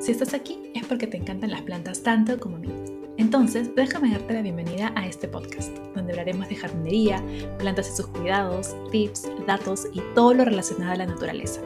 Si estás aquí es porque te encantan las plantas tanto como a mí. Entonces, déjame darte la bienvenida a este podcast, donde hablaremos de jardinería, plantas y sus cuidados, tips, datos y todo lo relacionado a la naturaleza.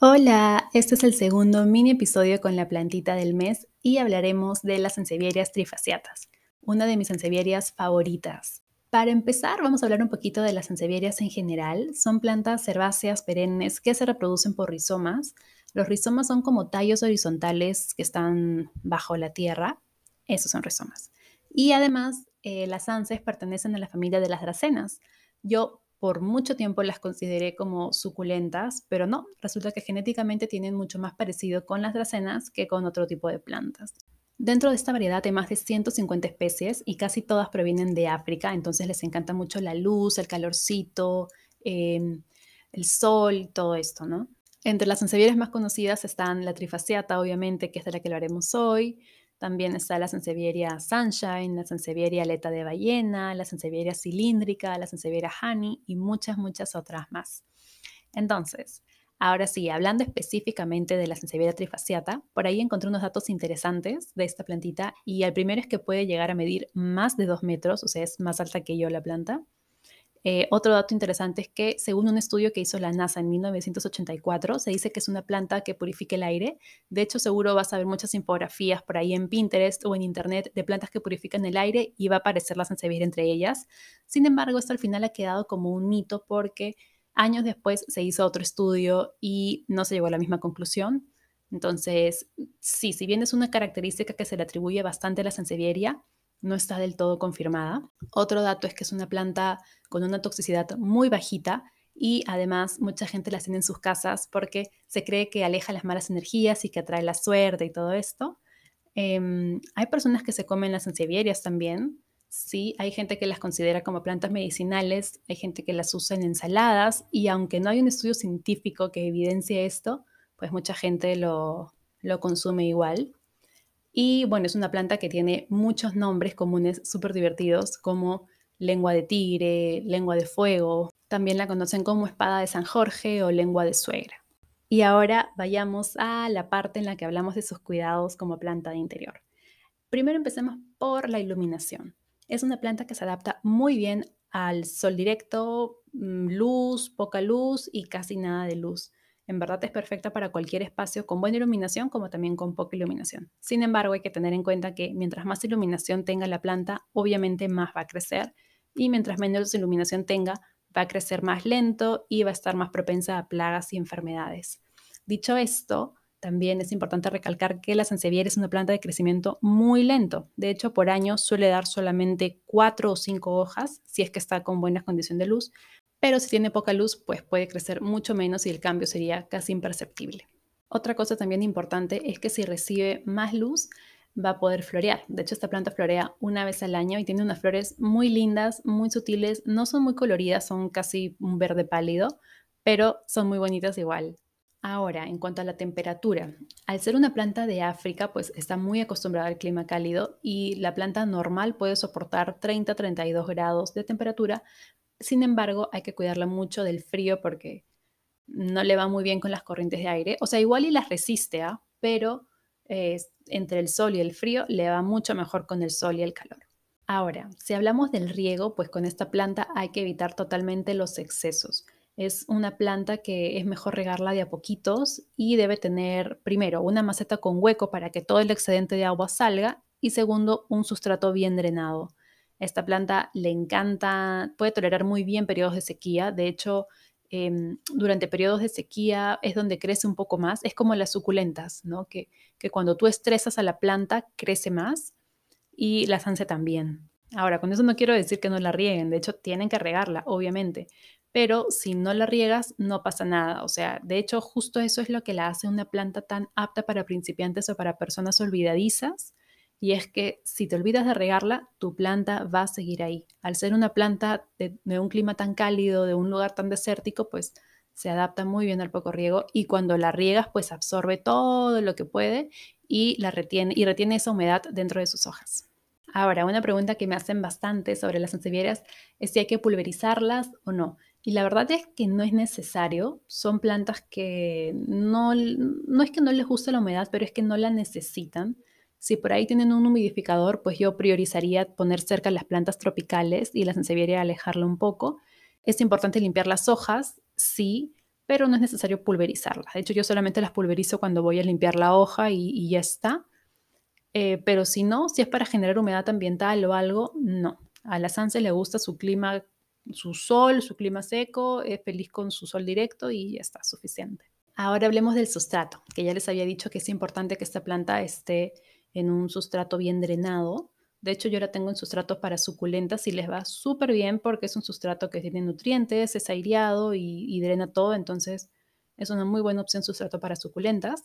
Hola, este es el segundo mini episodio con la plantita del mes y hablaremos de las sansevierias trifasciatas, una de mis sansevierias favoritas. Para empezar, vamos a hablar un poquito de las sansevierias en general. Son plantas herbáceas perennes que se reproducen por rizomas. Los rizomas son como tallos horizontales que están bajo la tierra. Esos son rizomas. Y además, eh, las anses pertenecen a la familia de las dracenas. Yo por mucho tiempo las consideré como suculentas, pero no, resulta que genéticamente tienen mucho más parecido con las dracenas que con otro tipo de plantas. Dentro de esta variedad hay más de 150 especies y casi todas provienen de África, entonces les encanta mucho la luz, el calorcito, em, el sol, todo esto, ¿no? Entre las sansevierias más conocidas están la trifasciata, obviamente, que es de la que hablaremos hoy. También está la sansevieria Sunshine, la sansevieria aleta de ballena, la sansevieria cilíndrica, la sansevieria honey y muchas, muchas otras más. Entonces, Ahora sí, hablando específicamente de la Sansevieria trifasciata, por ahí encontré unos datos interesantes de esta plantita y el primero es que puede llegar a medir más de 2 metros, o sea, es más alta que yo la planta. Eh, otro dato interesante es que según un estudio que hizo la NASA en 1984, se dice que es una planta que purifica el aire. De hecho, seguro vas a ver muchas infografías por ahí en Pinterest o en Internet de plantas que purifican el aire y va a aparecer la sansevieria entre ellas. Sin embargo, esto al final ha quedado como un mito porque Años después se hizo otro estudio y no se llegó a la misma conclusión. Entonces, sí, si bien es una característica que se le atribuye bastante a la sansevieria, no está del todo confirmada. Otro dato es que es una planta con una toxicidad muy bajita y además mucha gente la tiene en sus casas porque se cree que aleja las malas energías y que atrae la suerte y todo esto. Em, hay personas que se comen las sansevierias también, Sí, hay gente que las considera como plantas medicinales, hay gente que las usa en ensaladas y aunque no hay un estudio científico que evidencie esto, pues mucha gente lo, lo consume igual. Y bueno, es una planta que tiene muchos nombres comunes súper divertidos como lengua de tigre, lengua de fuego, también la conocen como espada de San Jorge o lengua de suegra. Y ahora vayamos a la parte en la que hablamos de sus cuidados como planta de interior. Primero empecemos por la iluminación. Es una planta que se adapta muy bien al sol directo, mm, luz, poca luz y casi nada de luz. En verdad es perfecta para cualquier espacio con buena iluminación como también con poca iluminación. Sin embargo, hay que tener en cuenta que mientras más iluminación tenga la planta, obviamente más va a crecer y mientras menos iluminación tenga, va a crecer más lento y va a estar más propensa a plagas y enfermedades. Dicho esto, también es importante recalcar que la sansevieria es una planta de crecimiento muy lento. De hecho, por año suele dar solamente cuatro o cinco hojas, si es que está con buena condición de luz, pero si tiene poca luz, pues puede crecer mucho menos y el cambio sería casi imperceptible. Otra cosa también importante es que si recibe más luz, va a poder florear. De hecho, esta planta florea una vez al año y tiene unas flores muy lindas, muy sutiles, no son muy coloridas, son casi un verde pálido, pero son muy bonitas igual. Ahora, en cuanto a la temperatura, al ser una planta de África, pues está muy acostumbrada al clima cálido y la planta normal puede soportar 30-32 grados de temperatura. Sin embargo, hay que cuidarla mucho del frío porque no le va muy bien con las corrientes de aire. O sea, igual y las resiste, ¿ah? pero eh, entre el sol y el frío le va mucho mejor con el sol y el calor. Ahora, si hablamos del riego, pues con esta planta hay que evitar totalmente los excesos. Es una planta que es mejor regarla de a poquitos y debe tener, primero, una maceta con hueco para que todo el excedente de agua salga y segundo, un sustrato bien drenado. Esta planta le encanta, puede tolerar muy bien periodos de sequía. De hecho, em, durante periodos de sequía es donde crece un poco más. Es como las suculentas, ¿no? Que, que cuando tú estresas a la planta crece más y la sanse también. Ahora, con eso no quiero decir que no la rieguen, de hecho tienen que regarla, obviamente, pero si no la riegas no pasa nada. O sea, de hecho justo eso es lo que la hace una planta tan apta para principiantes o para personas olvidadizas. Y es que si te olvidas de regarla, tu planta va a seguir ahí. Al ser una planta de, un clima tan cálido, de un lugar tan desértico, pues se adapta muy bien al poco riego y cuando la riegas, pues absorbe todo lo que puede y la retiene y retiene esa humedad dentro de sus hojas. Ahora, una pregunta que me hacen bastante sobre las sansevierias es si hay que pulverizarlas o no. Y la verdad es que no es necesario. Son plantas que no, no es que no les guste la humedad, pero es que no la necesitan. Si por ahí tienen un humidificador, pues yo priorizaría poner cerca las plantas tropicales y la sansevieria alejarla un poco. Es importante limpiar las hojas, sí, pero no es necesario pulverizarlas. De hecho, yo solamente las pulverizo cuando voy a limpiar la hoja y, ya está. Eh, pero si no, si es para generar humedad ambiental o algo, no. A la Sanse le gusta su clima, su sol, su clima seco, es feliz con su sol directo y ya está, suficiente. Ahora hablemos del sustrato, que ya les había dicho que es importante que esta planta esté en un sustrato bien drenado. De hecho, yo la tengo en sustrato para suculentas y les va súper bien porque es un sustrato que tiene nutrientes, es aireado y, drena todo, entonces es una muy buena opción sustrato para suculentas.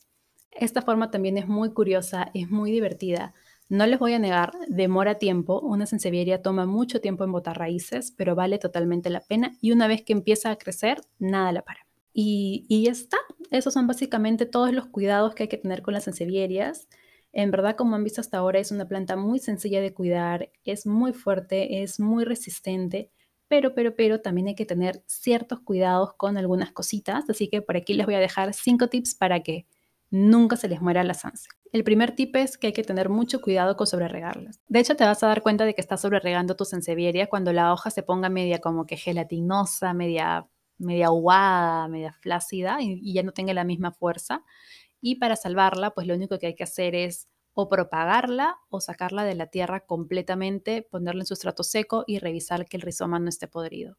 Esta forma también es muy curiosa, es muy divertida. No les voy a negar, demora tiempo. Una sensevieria toma mucho tiempo en botar raíces, pero vale totalmente la pena. Y una vez que empieza a crecer, nada la para. Y, y ya está. Esos son básicamente todos los cuidados que hay que tener con las sensevierias. En verdad, como han visto hasta ahora, es una planta muy sencilla de cuidar, es muy fuerte, es muy resistente, pero, pero, pero también hay que tener ciertos cuidados con algunas cositas. Así que por aquí les voy a dejar cinco tips para que nunca se les muera la sanse. El primer tip es que hay que tener mucho cuidado con sobreregarlas. De hecho, te vas a dar cuenta de que estás sobreregando tu sansevieria cuando la hoja se ponga media como que gelatinosa, media, media aguada, media flácida y, y ya no tenga la misma fuerza. Y para salvarla, pues lo único que hay que hacer es o propagarla o sacarla de la tierra completamente, ponerla en sustrato seco y revisar que el rizoma no esté podrido.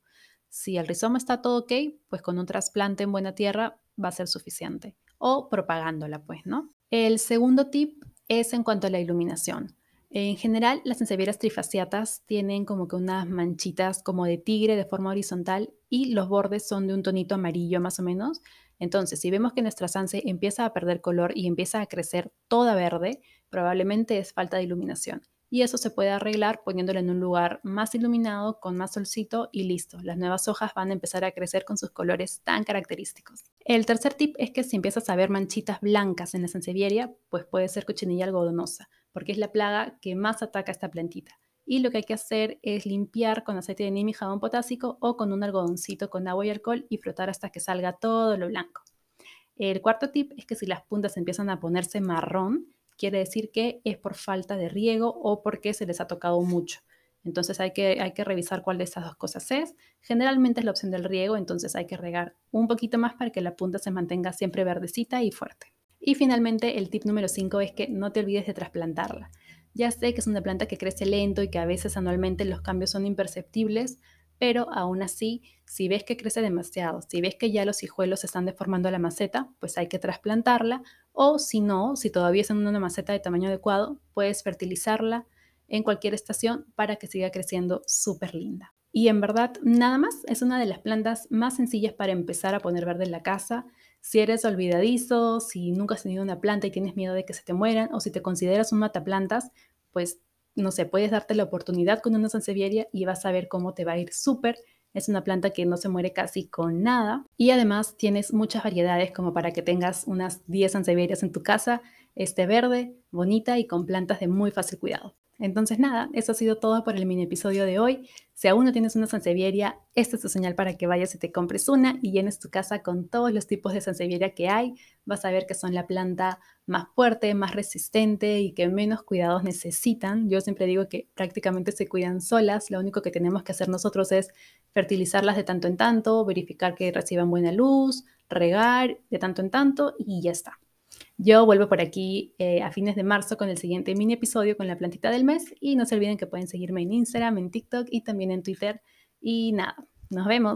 Si el rizoma está todo ok, pues con un trasplante en buena tierra va a ser suficiente. O propagándola, pues, ¿no? El segundo tip es en cuanto a la iluminación. En general, las ensevieras trifasciatas tienen como que unas manchitas como de tigre de forma horizontal y los bordes son de un tonito amarillo más o menos. Entonces, si vemos que nuestra sanse empieza a perder color y empieza a crecer toda verde, probablemente es falta de iluminación. Y eso se puede arreglar poniéndola en un lugar más iluminado, con más solcito y listo. Las nuevas hojas van a empezar a crecer con sus colores tan característicos. El tercer tip es que si empiezas a ver manchitas blancas en la sansevieria, pues puede ser cochinilla algodonosa, porque es la plaga que más ataca a esta plantita y lo que hay que hacer es limpiar con aceite de neem y jabón potásico o con un algodoncito con agua y alcohol y frotar hasta que salga todo lo blanco. El cuarto tip es que si las puntas empiezan a ponerse marrón, quiere decir que es por falta de riego o porque se les ha tocado mucho. Entonces hay que, hay que revisar cuál de estas dos cosas es. Generalmente es la opción del riego, entonces hay que regar un poquito más para que la punta se mantenga siempre verdecita y fuerte. Y finalmente el tip número 5 es que no te olvides de trasplantarla. Ya sé que es una planta que crece lento y que a veces anualmente los cambios son imperceptibles, pero aún así, si ves que crece demasiado, si ves que ya los hijuelos están deformando la maceta, pues hay que trasplantarla, o si no, si todavía es en una maceta de tamaño adecuado, puedes fertilizarla en cualquier estación para que siga creciendo súper linda. Y en verdad, nada más, es una de las plantas más sencillas para empezar a poner verde en la casa. Si eres olvidadizo, si nunca has tenido una planta y tienes miedo de que se te mueran, o si te consideras un mataplantas, pues no sé, puedes darte la oportunidad con una sansevieria y vas a ver cómo te va a ir súper. Es una planta que no se muere casi con nada y además tienes muchas variedades como para que tengas unas 10 sansevierias en tu casa, este verde, bonita y con plantas de muy fácil cuidado. Entonces nada, eso ha sido todo por el mini episodio de hoy. Si aún no tienes una sansevieria, esta es tu señal para que vayas y te compres una y llenes tu casa con todos los tipos de sansevieria que hay. Vas a ver que son la planta más fuerte, más resistente y que menos cuidados necesitan. Yo siempre digo que prácticamente se cuidan solas. Lo único que tenemos que hacer nosotros es fertilizarlas de tanto en tanto, verificar que reciban buena luz, regar de tanto en tanto y ya está. Yo vuelvo por aquí eh, a fines de marzo con el siguiente mini episodio con la plantita del mes y no se olviden que pueden seguirme en Instagram, en TikTok y también en Twitter. Y nada, nos vemos.